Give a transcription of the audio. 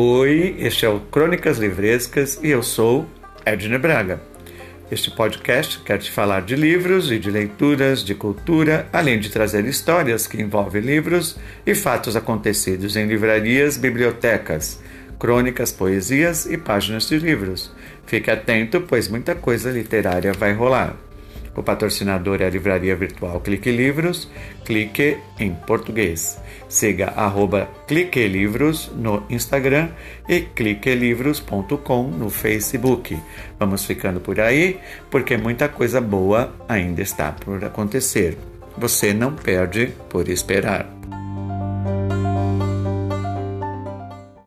Oi, este é o Crônicas Livrescas e eu sou Edne Braga. Este podcast quer te falar de livros e de leituras, de cultura, além de trazer histórias que envolvem livros e fatos acontecidos em livrarias, bibliotecas, crônicas, poesias e páginas de livros. Fique atento, pois muita coisa literária vai rolar. O patrocinador é a livraria virtual Clique Livros, clique em português. Siga arroba Clique Livros no Instagram e cliquelivros.com no Facebook. Vamos ficando por aí, porque muita coisa boa ainda está por acontecer. Você não perde por esperar.